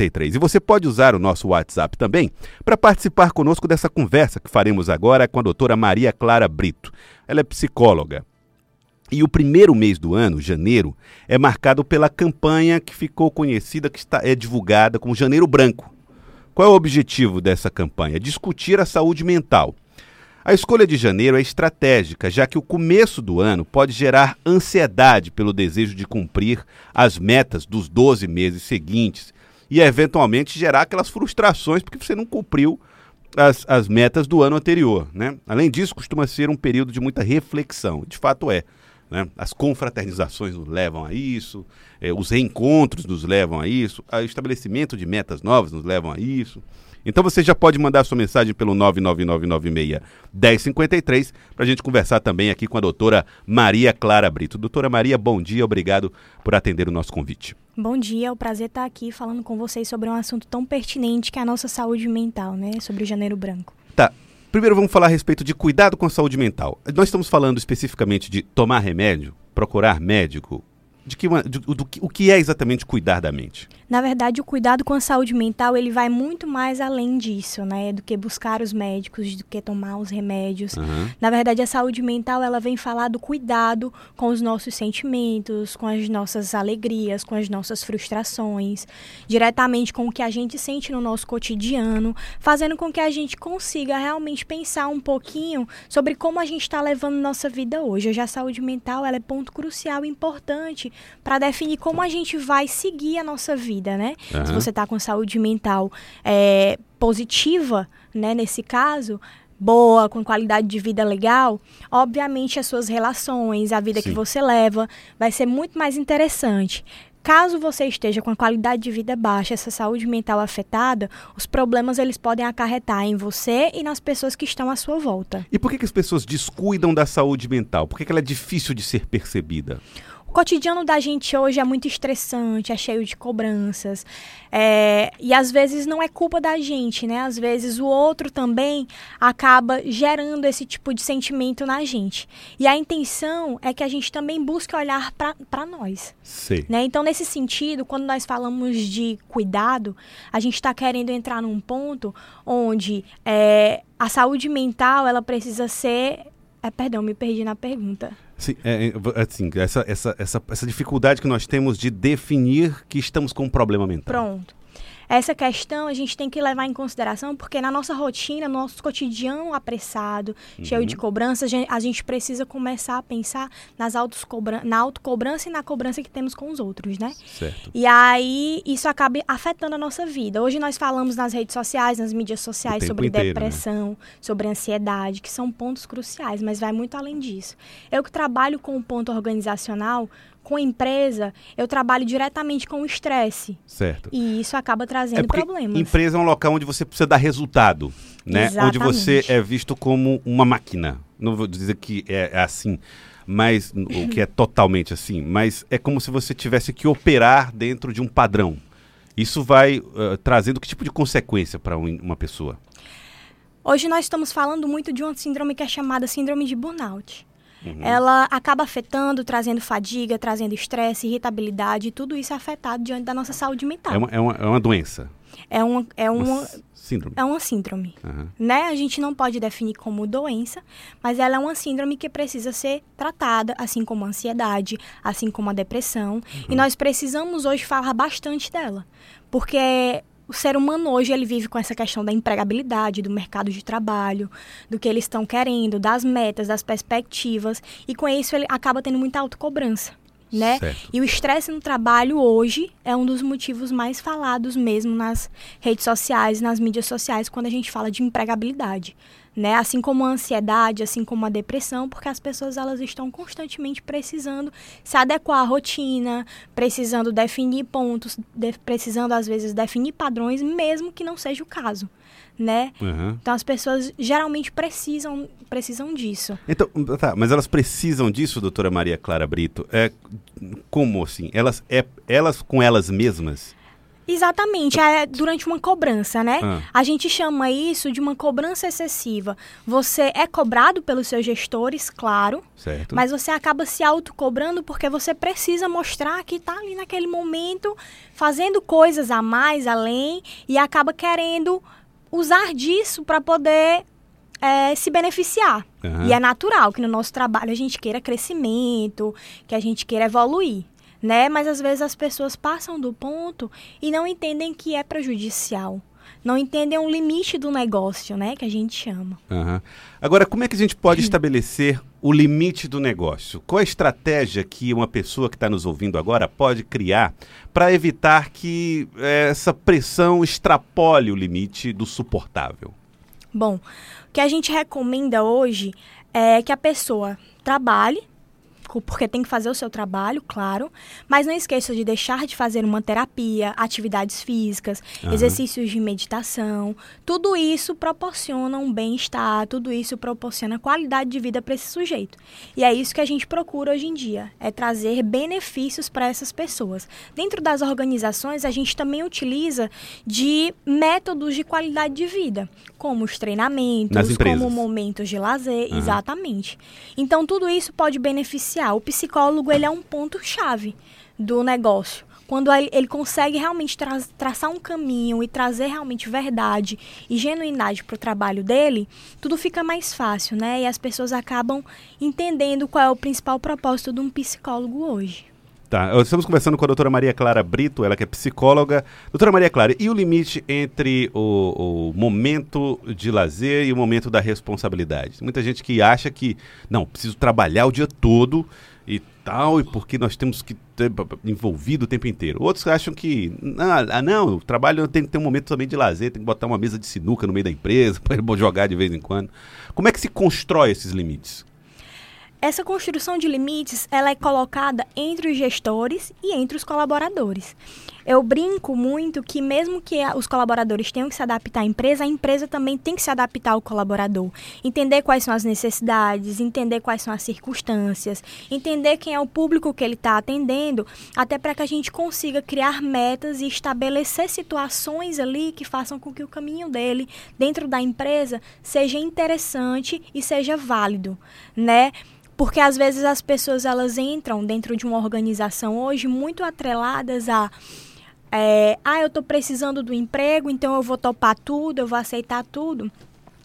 1053. E você pode usar o nosso WhatsApp também para participar conosco dessa conversa que faremos agora com a doutora Maria Clara Brito. Ela é psicóloga. E o primeiro mês do ano, janeiro, é marcado pela campanha que ficou conhecida, que está, é divulgada como Janeiro Branco. Qual é o objetivo dessa campanha? Discutir a saúde mental. A escolha de janeiro é estratégica, já que o começo do ano pode gerar ansiedade pelo desejo de cumprir as metas dos 12 meses seguintes e, eventualmente, gerar aquelas frustrações porque você não cumpriu as, as metas do ano anterior. Né? Além disso, costuma ser um período de muita reflexão. De fato, é. Né? As confraternizações nos levam a isso, é, os reencontros nos levam a isso, o estabelecimento de metas novas nos levam a isso. Então você já pode mandar sua mensagem pelo 99996-1053 para a gente conversar também aqui com a doutora Maria Clara Brito. Doutora Maria, bom dia, obrigado por atender o nosso convite. Bom dia, é um prazer estar aqui falando com vocês sobre um assunto tão pertinente que é a nossa saúde mental, né? Sobre o Janeiro Branco. Tá. Primeiro vamos falar a respeito de cuidado com a saúde mental. Nós estamos falando especificamente de tomar remédio, procurar médico, de que, de, do, do, o que é exatamente cuidar da mente? Na verdade, o cuidado com a saúde mental ele vai muito mais além disso, né? Do que buscar os médicos, do que tomar os remédios. Uhum. Na verdade, a saúde mental ela vem falar do cuidado com os nossos sentimentos, com as nossas alegrias, com as nossas frustrações, diretamente com o que a gente sente no nosso cotidiano, fazendo com que a gente consiga realmente pensar um pouquinho sobre como a gente está levando nossa vida hoje. Hoje a saúde mental ela é ponto crucial e importante para definir como a gente vai seguir a nossa vida, né? Uhum. Se você está com saúde mental é, positiva, né, nesse caso, boa, com qualidade de vida legal, obviamente as suas relações, a vida Sim. que você leva, vai ser muito mais interessante. Caso você esteja com a qualidade de vida baixa, essa saúde mental afetada, os problemas eles podem acarretar em você e nas pessoas que estão à sua volta. E por que, que as pessoas descuidam da saúde mental? Por que, que ela é difícil de ser percebida? O cotidiano da gente hoje é muito estressante, é cheio de cobranças. É, e às vezes não é culpa da gente, né? Às vezes o outro também acaba gerando esse tipo de sentimento na gente. E a intenção é que a gente também busque olhar para nós. Sim. Né? Então, nesse sentido, quando nós falamos de cuidado, a gente está querendo entrar num ponto onde é, a saúde mental ela precisa ser. É, perdão, me perdi na pergunta. Sim, é, é, assim, essa, essa, essa, essa dificuldade que nós temos de definir que estamos com um problema mental. Pronto. Essa questão a gente tem que levar em consideração porque na nossa rotina, no nosso cotidiano apressado, uhum. cheio de cobranças, a gente precisa começar a pensar nas na autocobrança e na cobrança que temos com os outros, né? Certo. E aí isso acaba afetando a nossa vida. Hoje nós falamos nas redes sociais, nas mídias sociais sobre inteiro, né? depressão, né? sobre ansiedade, que são pontos cruciais, mas vai muito além disso. Eu que trabalho com o ponto organizacional, com a empresa, eu trabalho diretamente com o estresse. Certo. E isso acaba trazendo é problemas. Empresa é um local onde você precisa dar resultado, né? Exatamente. Onde você é visto como uma máquina. Não vou dizer que é, é assim, mas o que é totalmente assim, mas é como se você tivesse que operar dentro de um padrão. Isso vai uh, trazendo que tipo de consequência para um, uma pessoa? Hoje nós estamos falando muito de uma síndrome que é chamada síndrome de burnout. Uhum. Ela acaba afetando, trazendo fadiga, trazendo estresse, irritabilidade, e tudo isso é afetado diante da nossa saúde mental. É uma, é uma, é uma doença. É uma, é uma, uma síndrome. É uma síndrome. Uhum. Né? A gente não pode definir como doença, mas ela é uma síndrome que precisa ser tratada, assim como a ansiedade, assim como a depressão. Uhum. E nós precisamos hoje falar bastante dela. Porque o ser humano hoje ele vive com essa questão da empregabilidade, do mercado de trabalho, do que eles estão querendo, das metas, das perspectivas, e com isso ele acaba tendo muita autocobrança. Né? E o estresse no trabalho hoje é um dos motivos mais falados mesmo nas redes sociais, nas mídias sociais, quando a gente fala de empregabilidade né? Assim como a ansiedade, assim como a depressão, porque as pessoas elas estão constantemente precisando se adequar à rotina, precisando definir pontos, de, precisando às vezes definir padrões, mesmo que não seja o caso, né? Uhum. Então as pessoas geralmente precisam precisam disso. Então, tá, mas elas precisam disso, doutora Maria Clara Brito? É como assim? Elas é elas com elas mesmas? Exatamente, é durante uma cobrança, né? Ah. A gente chama isso de uma cobrança excessiva. Você é cobrado pelos seus gestores, claro, certo. mas você acaba se autocobrando porque você precisa mostrar que está ali naquele momento fazendo coisas a mais, além, e acaba querendo usar disso para poder é, se beneficiar. Uhum. E é natural que no nosso trabalho a gente queira crescimento, que a gente queira evoluir né? Mas às vezes as pessoas passam do ponto e não entendem que é prejudicial. Não entendem o limite do negócio, né? Que a gente chama. Uhum. Agora, como é que a gente pode estabelecer o limite do negócio? Qual a estratégia que uma pessoa que está nos ouvindo agora pode criar para evitar que é, essa pressão extrapole o limite do suportável? Bom, o que a gente recomenda hoje é que a pessoa trabalhe porque tem que fazer o seu trabalho, claro, mas não esqueça de deixar de fazer uma terapia, atividades físicas, uhum. exercícios de meditação. Tudo isso proporciona um bem-estar, tudo isso proporciona qualidade de vida para esse sujeito. E é isso que a gente procura hoje em dia, é trazer benefícios para essas pessoas. Dentro das organizações, a gente também utiliza de métodos de qualidade de vida, como os treinamentos, como momentos de lazer, uhum. exatamente. Então tudo isso pode beneficiar o psicólogo ele é um ponto chave do negócio. Quando ele, consegue realmente tra traçar um caminho e trazer realmente verdade e genuinidade para o trabalho dele, tudo fica mais fácil, né? E as pessoas acabam entendendo qual é o principal propósito de um psicólogo hoje. Tá, estamos conversando com a doutora Maria Clara Brito, ela que é psicóloga. Doutora Maria Clara, e o limite entre o, o, momento de lazer e o momento da responsabilidade? Muita gente que acha que, não, preciso trabalhar o dia todo e tal, e porque nós temos que ter envolvido o tempo inteiro. Outros acham que, ah, não, o trabalho tem que ter um momento também de lazer, tem que botar uma mesa de sinuca no meio da empresa para jogar de vez em quando. Como é que se constrói esses limites? Essa construção de limites ela é colocada entre os gestores e entre os colaboradores. Eu brinco muito que mesmo que os colaboradores tenham que se adaptar à empresa, a empresa também tem que se adaptar ao colaborador. Entender quais são as necessidades, entender quais são as circunstâncias, entender quem é o público que ele está atendendo, até para que a gente consiga criar metas e estabelecer situações ali que façam com que o caminho dele dentro da empresa seja interessante e seja válido, né? Porque às vezes as pessoas elas entram dentro de uma organização hoje muito atreladas a é, ah, eu estou precisando do emprego, então eu vou topar tudo, eu vou aceitar tudo.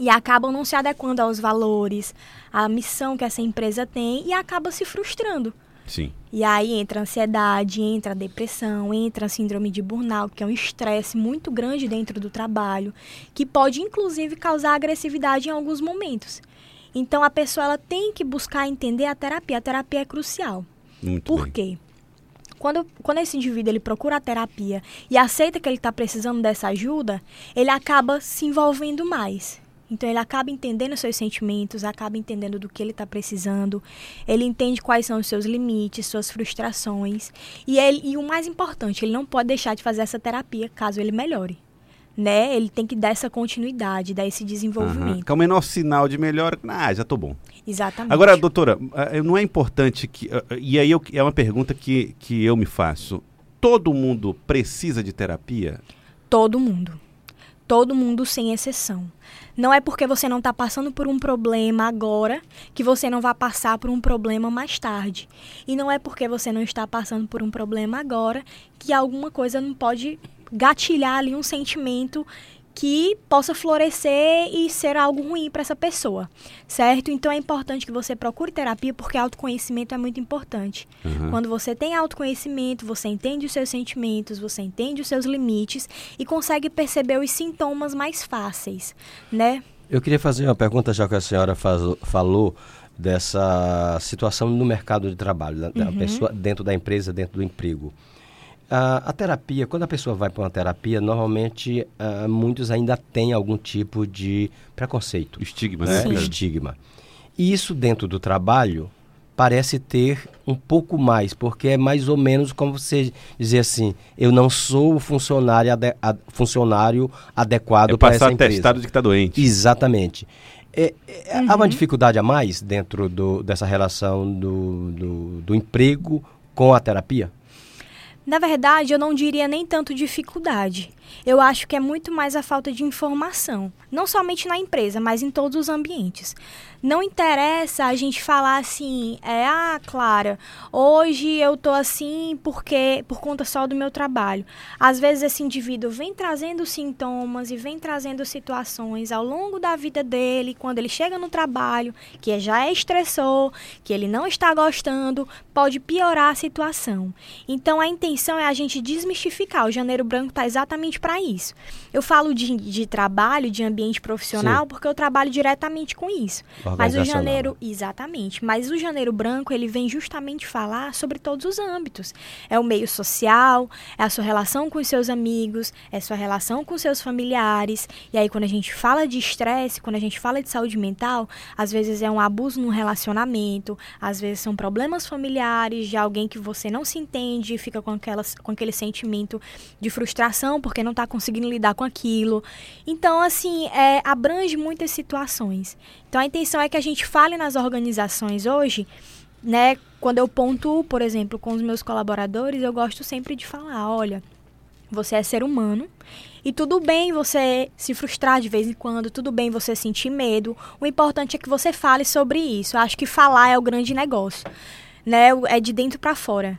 E acabam não se adequando aos valores, à missão que essa empresa tem e acaba se frustrando. Sim. E aí entra a ansiedade, entra a depressão, entra a síndrome de burnout, que é um estresse muito grande dentro do trabalho, que pode inclusive causar agressividade em alguns momentos. Então a pessoa ela tem que buscar entender a terapia. A terapia é crucial. Muito Por bem. quê? Quando, quando esse indivíduo ele procura a terapia e aceita que ele está precisando dessa ajuda, ele acaba se envolvendo mais. Então ele acaba entendendo seus sentimentos, acaba entendendo do que ele está precisando, ele entende quais são os seus limites, suas frustrações. E, ele, e o mais importante, ele não pode deixar de fazer essa terapia caso ele melhore né? Ele tem que dar essa continuidade, dar esse desenvolvimento. Uhum. Que é o menor sinal de melhora. Ah, já estou bom. Exatamente. Agora, doutora, eh, não é importante que. Eh, eh, e aí eu, é uma pergunta que, que eu me faço. Todo mundo precisa de terapia? Todo mundo. Todo mundo sem exceção. Não é porque você não está passando por um problema agora que você não vai passar por um problema mais tarde. E não é porque você não está passando por um problema agora que alguma coisa não pode gatilhar ali um sentimento que possa florescer e ser algo ruim para essa pessoa, certo? Então é importante que você procure terapia porque autoconhecimento é muito importante. Uhum. Quando você tem autoconhecimento, você entende os seus sentimentos, você entende os seus limites e consegue perceber os sintomas mais fáceis, né? Eu queria fazer uma pergunta já que a senhora faz, falou dessa situação no mercado de trabalho, da, uhum. pessoa dentro da empresa, dentro do emprego. A, a, terapia, quando a pessoa vai para uma terapia, normalmente uh, muitos ainda têm algum tipo de preconceito. Estigma, né? Sim. Estigma. E isso dentro do trabalho parece ter um pouco mais, porque é mais ou menos como você dizer assim, eu não sou o funcionário, ade funcionário adequado é para essa empresa. atestado de que está doente. Exatamente. É, é, uhum. Há uma uhum. dificuldade a mais dentro do, dessa relação do, do, do emprego com a terapia? Na verdade, eu não diria nem tanto dificuldade. Eu acho que é muito mais a falta de informação, não somente na empresa, mas em todos os ambientes. Não interessa a gente falar assim, é, ah, Clara, hoje eu tô assim porque por conta só do meu trabalho. Às vezes esse indivíduo vem trazendo sintomas e vem trazendo situações ao longo da vida dele, quando ele chega no trabalho, que já é estressor, que ele não está gostando, pode piorar a situação. Então a intenção é a gente desmistificar. O Janeiro Branco está exatamente para isso. Eu falo de, de trabalho, de ambiente profissional, Sim. porque eu trabalho diretamente com isso. Mas o janeiro, exatamente. Mas o janeiro branco, ele vem justamente falar sobre todos os âmbitos. É o meio social, é a sua relação com os seus amigos, é a sua relação com os seus familiares. E aí, quando a gente fala de estresse, quando a gente fala de saúde mental, às vezes é um abuso no relacionamento, às vezes são problemas familiares de alguém que você não se entende e fica com, aquelas, com aquele sentimento de frustração porque não está conseguindo lidar com aquilo. Então, assim, é, abrange muitas situações. Então, a intenção é que a gente fale nas organizações hoje, né? Quando eu pontuo, por exemplo, com os meus colaboradores, eu gosto sempre de falar: olha, você é ser humano e tudo bem você se frustrar de vez em quando, tudo bem você sentir medo. O importante é que você fale sobre isso. Eu acho que falar é o grande negócio, né? É de dentro para fora.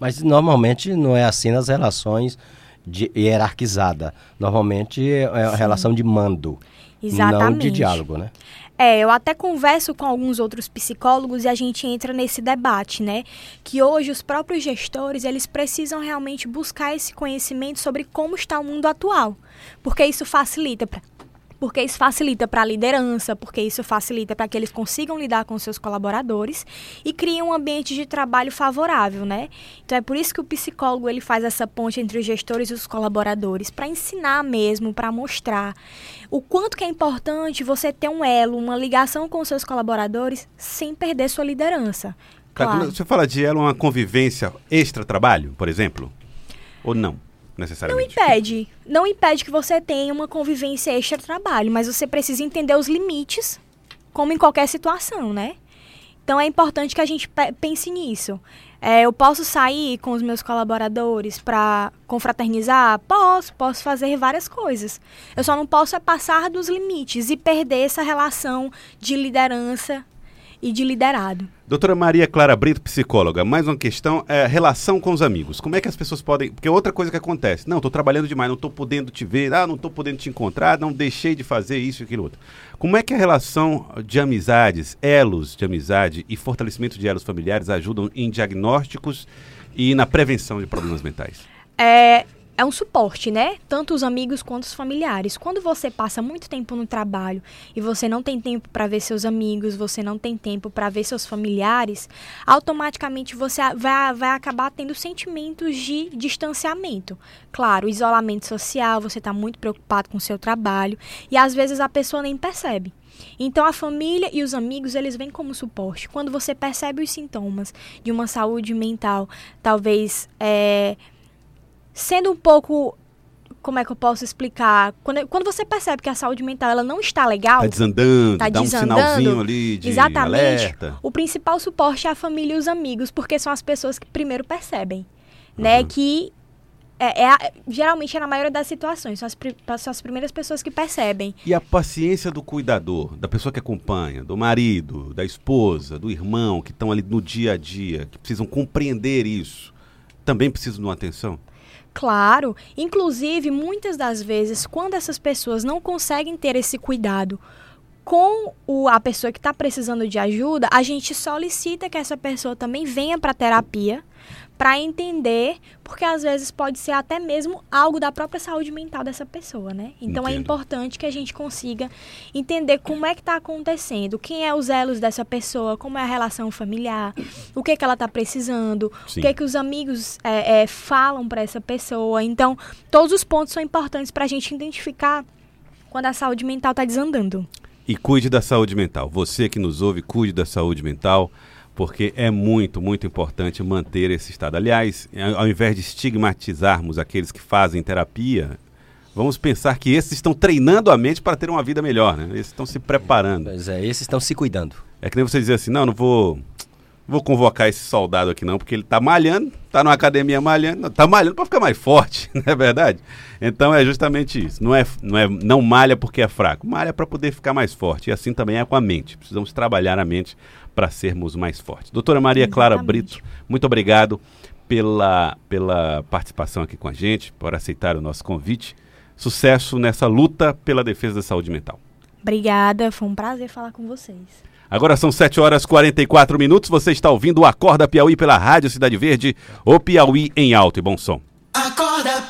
Mas normalmente não é assim nas relações de hierarquizada. Normalmente é a relação de mando, Exatamente. não de diálogo, né? É, eu até converso com alguns outros psicólogos e a gente entra nesse debate, né? Que hoje os próprios gestores, eles precisam realmente buscar esse conhecimento sobre como está o mundo atual, porque isso facilita porque isso facilita para a liderança, porque isso facilita para que eles consigam lidar com seus colaboradores e cria um ambiente de trabalho favorável, né? Então é por isso que o psicólogo ele faz essa ponte entre os gestores e os colaboradores para ensinar mesmo, para mostrar o quanto que é importante você ter um elo, uma ligação com os seus colaboradores sem perder sua liderança. Claro. Você fala de elo uma convivência extra-trabalho, por exemplo? Ou não? Necessariamente. Não impede. Não impede que você tenha uma convivência extra-trabalho, mas você precisa entender os limites, como em qualquer situação, né? Então é importante que a gente pense nisso. É, eu posso sair com os meus colaboradores para confraternizar? Posso, posso fazer várias coisas. Eu só não posso é passar dos limites e perder essa relação de liderança e de liderado. Doutora Maria Clara Brito, psicóloga, mais uma questão é relação com os amigos. Como é que as pessoas podem. Porque outra coisa que acontece, não, estou trabalhando demais, não estou podendo te ver, ah, não estou podendo te encontrar, não deixei de fazer isso e aquilo outro. Como é que a relação de amizades, elos de amizade e fortalecimento de elos familiares ajudam em diagnósticos e na prevenção de problemas mentais? É, é um suporte, né? Tanto os amigos quanto os familiares. Quando você passa muito tempo no trabalho e você não tem tempo para ver seus amigos, você não tem tempo para ver seus familiares, automaticamente você vai, vai acabar tendo sentimentos de distanciamento. Claro, isolamento social, você está muito preocupado com o seu trabalho e às vezes a pessoa nem percebe. Então a família e os amigos, eles vêm como suporte. Quando você percebe os sintomas de uma saúde mental, talvez é, sendo um pouco como é que eu posso explicar? Quando, quando você percebe que a saúde mental ela não está legal, está desandando, tá dá desandando, um sinalzinho ali de exatamente, alerta. O principal suporte é a família e os amigos, porque são as pessoas que primeiro percebem, né? uhum. né? Que é, é, geralmente é na maioria das situações, são as, são as primeiras pessoas que percebem. E a paciência do cuidador, da pessoa que acompanha, do marido, da esposa, do irmão, que estão ali no dia a dia, que precisam compreender isso, também precisam de uma atenção? Claro, inclusive muitas das vezes, quando essas pessoas não conseguem ter esse cuidado com o, a pessoa que está precisando de ajuda, a gente solicita que essa pessoa também venha para terapia para entender, porque às vezes pode ser até mesmo algo da própria saúde mental dessa pessoa, né? Então é Entendo. é importante que a gente consiga entender como é que está acontecendo, quem é os elos dessa pessoa, como é a relação familiar, o que, que ela está precisando, Sim. o que, que os amigos é, é, falam para essa pessoa. Então, todos os pontos são importantes para a gente identificar quando a saúde mental está desandando. E cuide da saúde mental. Você que nos ouve, cuide da saúde mental porque é muito, muito importante manter esse estado. Aliás, ao invés de estigmatizarmos aqueles que fazem terapia, vamos pensar que esses estão treinando a mente para ter uma vida melhor, né? Esses estão se preparando. Pois é, esses estão se cuidando. É que nem você dizer assim, não, não vou vou convocar esse soldado aqui não, porque ele tá malhando, tá numa academia malhando, tá malhando para ficar mais forte, não é verdade? Então é justamente isso. Não é, não é não malha porque é fraco, malha para poder ficar mais forte. E assim também é com a mente. Precisamos trabalhar a mente para sermos mais fortes. Doutora Maria Exatamente. Clara Brito, muito obrigado pela, pela participação aqui com a gente, por aceitar o nosso convite. Sucesso nessa luta pela defesa da saúde mental. Obrigada, foi um prazer falar com vocês. Agora são 7 horas e 44 minutos. Você está ouvindo o Acorda Piauí pela Rádio Cidade Verde, o Piauí em alto e bom som. Acorda